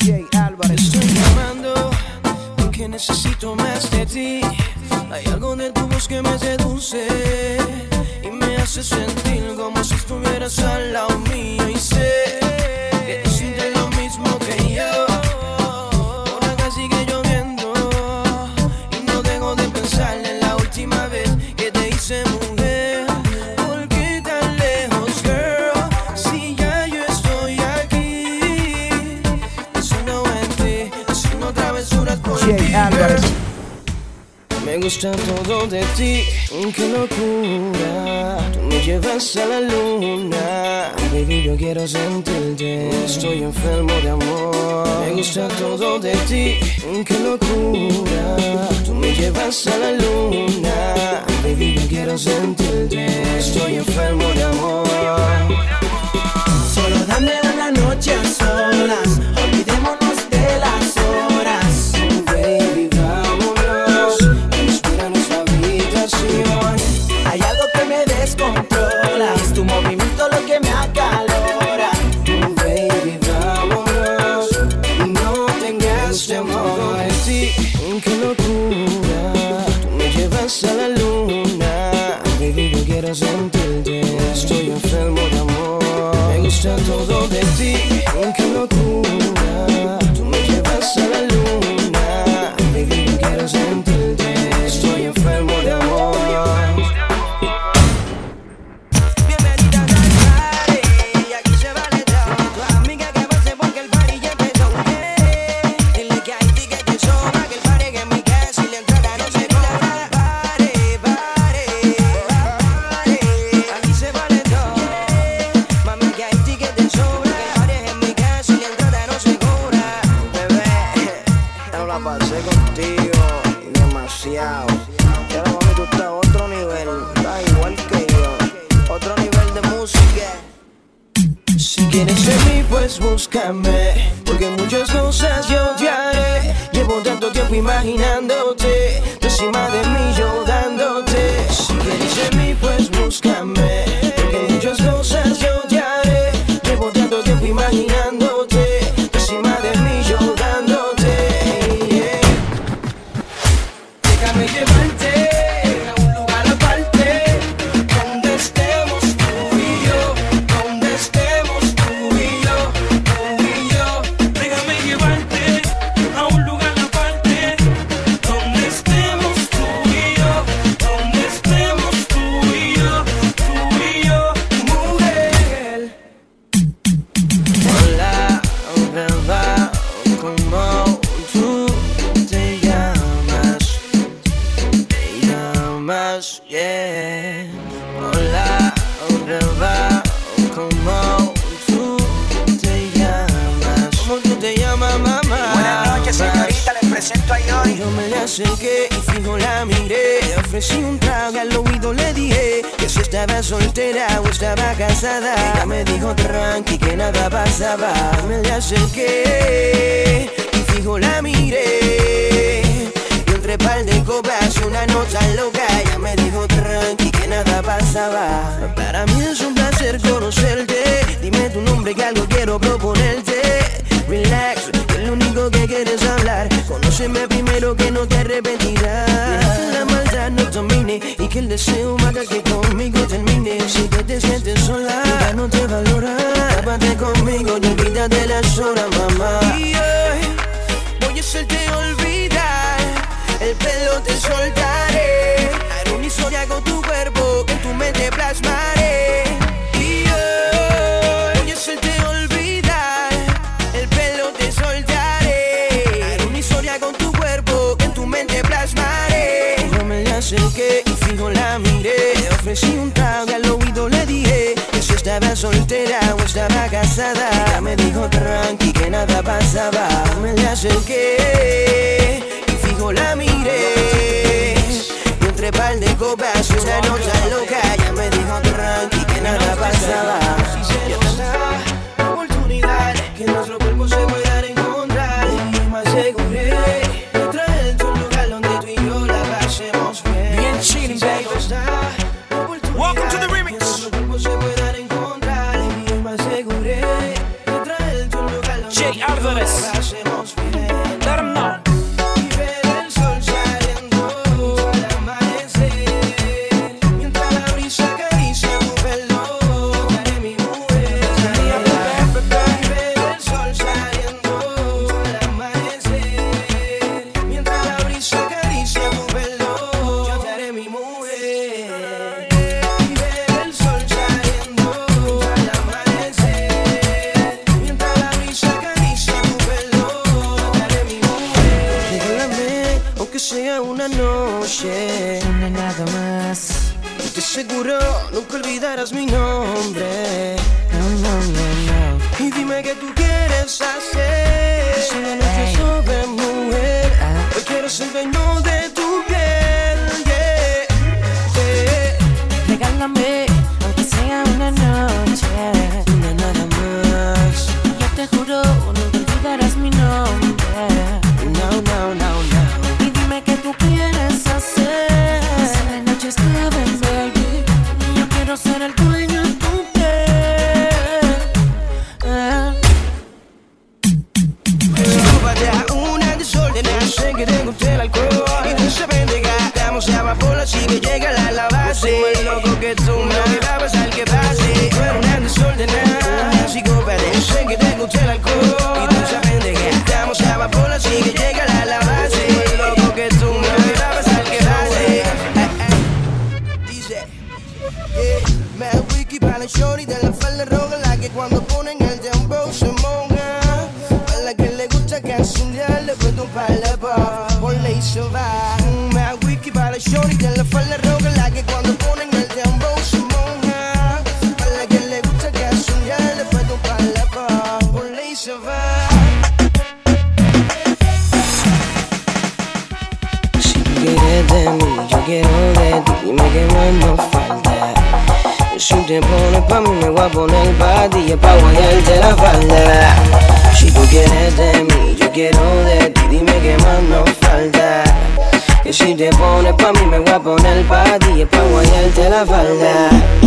Jay Álvarez. Estoy llamando porque necesito más de ti. Hay algo de tu voz que me seduce y me hace sentir como si estuvieras al lado mío. Y sé Me gusta todo de ti, qué locura. Tú me llevas a la luna, baby, yo quiero sentirte. Estoy enfermo de amor. Me gusta todo de ti, qué locura. Tú me llevas a la luna, baby, yo quiero sentirte. Estoy enfermo de amor. Gusta todo de ti. Quieres ser mí, pues búscame. Porque muchas cosas yo te haré. Llevo tanto tiempo imaginándote. Encima de mí, yo. Llamas, yeah. Hola, beba, ¿cómo tú te llamas? ¿Cómo tú te llamas, mamá? Buenas noches, señorita, les presento a Yori. Yo me le acerqué y fijo la miré. Le ofrecí un trago y al oído le dije que si estaba soltera o estaba casada. Ella me dijo tranqui que nada pasaba. Me le acerqué y fijo la miré. Pasaba. Para mí es un placer conocerte. Dime tu nombre que algo quiero proponerte. Relax, que lo único que quieres hablar. Conóceme primero que no te arrepentirás. Que la maldad no domine y que el deseo haga que conmigo termine. Si tú te sientes sola, ya no te valora. Tápate conmigo y olvídate las horas, mamá. Y hoy voy a hacerte olvidar. El pelo te soltaré. Ofrecí un trago y al oído le dije que si estaba soltera o estaba casada. Ella me dijo tranqui que nada pasaba. Me le acerqué Let them know. Seguro nunca olvidarás mi nombre. No, no, no, no. Y dime qué tú quieres hacer. Si una noche sobre mujer. Ah. Hoy quiero ser que te gusta el alcohol. Y tú se pendeja Estamos a vapor así que llega la, la base Yo soy loco que tú No me va a pasar que pase. Tú eres una desordenada. Psicópata Sé que te gusta el alcohol. Y tú se pendeja Estamos a vapor así que llega la, la base Yo soy loco que tú No me va a pasar que pase. Dice Yeah, Mad Wiki para la shorty de la falda roja te pones pa' mí, me voy a poner pa' ti, es pa' guayarte la falda. Si tú quieres de mí, yo quiero de ti, dime qué más nos falta. Que si te pones pa' mí, me voy a poner pa' ti, es pa' guayarte la falda.